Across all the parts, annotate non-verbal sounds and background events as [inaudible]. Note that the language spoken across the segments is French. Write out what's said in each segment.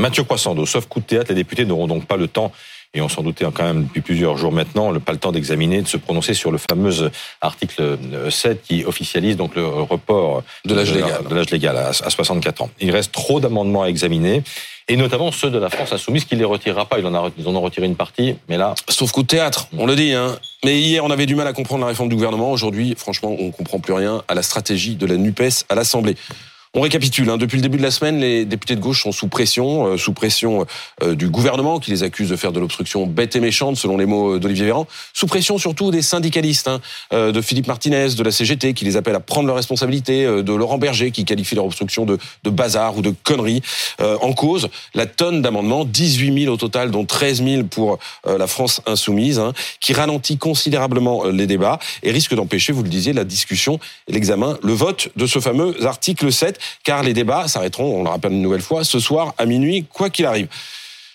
Mathieu Croissando, sauf coup de théâtre, les députés n'auront donc pas le temps et on s'en doutait quand même depuis plusieurs jours maintenant, pas le temps d'examiner, de se prononcer sur le fameux article 7 qui officialise donc le report de l'âge légal, de l'âge légal à 64 ans. Il reste trop d'amendements à examiner et notamment ceux de la France insoumise qui les retirera pas. Ils en, a, ils en ont retiré une partie, mais là. Sauf coup de théâtre, on le dit. Hein. Mais hier, on avait du mal à comprendre la réforme du gouvernement. Aujourd'hui, franchement, on comprend plus rien à la stratégie de la Nupes à l'Assemblée. On récapitule. Hein. Depuis le début de la semaine, les députés de gauche sont sous pression, euh, sous pression euh, du gouvernement qui les accuse de faire de l'obstruction bête et méchante, selon les mots d'Olivier Véran. Sous pression surtout des syndicalistes, hein, euh, de Philippe Martinez, de la CGT, qui les appellent à prendre leurs responsabilités, de Laurent Berger, qui qualifie leur obstruction de, bazar ou de conneries. en cause, la tonne d'amendements, 18 000 au total, dont 13 000 pour la France insoumise, hein, qui ralentit considérablement les débats et risque d'empêcher, vous le disiez, la discussion l'examen, le vote de ce fameux article 7 car les débats s'arrêteront, on le rappelle une nouvelle fois, ce soir à minuit, quoi qu'il arrive.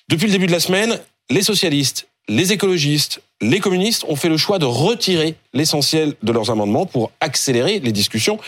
Depuis le début de la semaine, les socialistes, les écologistes, les communistes ont fait le choix de retirer l'essentiel de leurs amendements pour accélérer les discussions,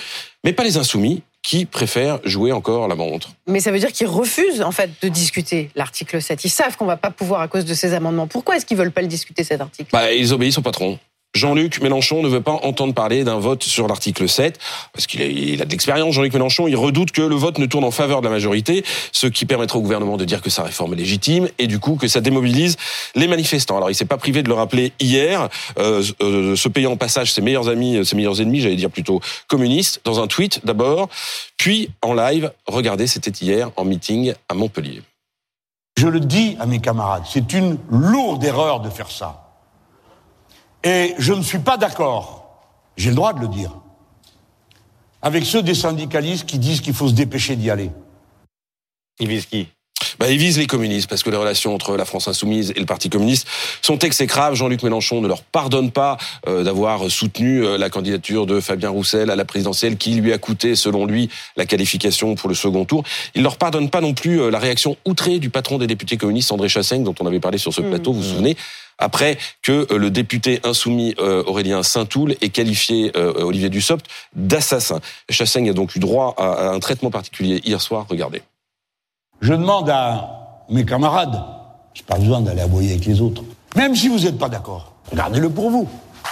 mais pas les insoumis qui préfèrent jouer encore la montre. Mais ça veut dire qu'ils refusent en fait de discuter l'article 7. Ils savent qu'on va pas pouvoir à cause de ces amendements. Pourquoi est-ce qu'ils veulent pas le discuter cet article? Bah, Ils obéissent au patron. Jean-Luc Mélenchon ne veut pas entendre parler d'un vote sur l'article 7, parce qu'il a, de l'expérience, Jean-Luc Mélenchon, il redoute que le vote ne tourne en faveur de la majorité, ce qui permettrait au gouvernement de dire que sa réforme est légitime, et du coup que ça démobilise les manifestants. Alors il s'est pas privé de le rappeler hier, euh, euh, ce payant en passage ses meilleurs amis, ses meilleurs ennemis, j'allais dire plutôt communistes, dans un tweet d'abord, puis en live, regardez, c'était hier en meeting à Montpellier. Je le dis à mes camarades, c'est une lourde erreur de faire ça. Et je ne suis pas d'accord, j'ai le droit de le dire, avec ceux des syndicalistes qui disent qu'il faut se dépêcher d'y aller. Ils visent qui bah, ils visent les communistes parce que les relations entre la France insoumise et le Parti communiste sont exécrables. Jean-Luc Mélenchon ne leur pardonne pas euh, d'avoir soutenu euh, la candidature de Fabien Roussel à la présidentielle qui lui a coûté, selon lui, la qualification pour le second tour. Il ne leur pardonne pas non plus euh, la réaction outrée du patron des députés communistes, André Chassaigne, dont on avait parlé sur ce mmh. plateau, vous vous souvenez après que le député insoumis Aurélien Saint-Toul ait qualifié Olivier Dussopt d'assassin. Chassaigne a donc eu droit à un traitement particulier hier soir. Regardez. Je demande à mes camarades, j'ai pas besoin d'aller aboyer avec les autres, même si vous n'êtes pas d'accord, regardez-le pour vous.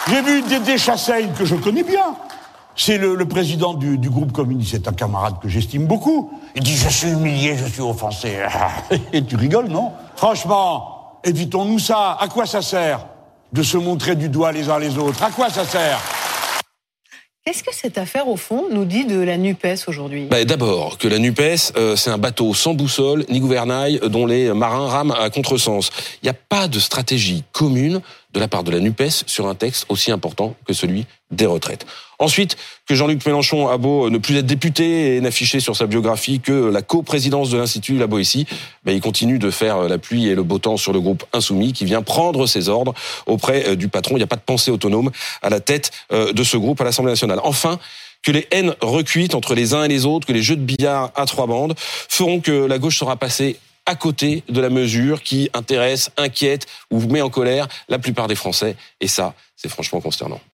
J'ai vu Dédé Chassaigne, que je connais bien. C'est le, président du, groupe communiste, c'est un camarade que j'estime beaucoup. Il dit Je suis humilié, je suis offensé. [laughs] Et tu rigoles, non? Franchement, évitons-nous ça. À quoi ça sert de se montrer du doigt les uns les autres? À quoi ça sert? Qu'est-ce que cette affaire, au fond, nous dit de la NUPES aujourd'hui? Bah, D'abord, que la NUPES, euh, c'est un bateau sans boussole ni gouvernail dont les marins rament à contresens. Il n'y a pas de stratégie commune de la part de la NUPES sur un texte aussi important que celui des retraites. Ensuite, que Jean-Luc Mélenchon a beau ne plus être député et n'afficher sur sa biographie que la coprésidence de l'Institut La Boétie, ben il continue de faire la pluie et le beau temps sur le groupe Insoumis qui vient prendre ses ordres auprès euh, du patron. Il n'y a pas de pensée autonome à la tête euh, de ce groupe à l'Assemblée nationale. Enfin, que les haines recuites entre les uns et les autres, que les jeux de billard à trois bandes feront que la gauche sera passée à côté de la mesure qui intéresse, inquiète ou met en colère la plupart des Français. Et ça, c'est franchement consternant.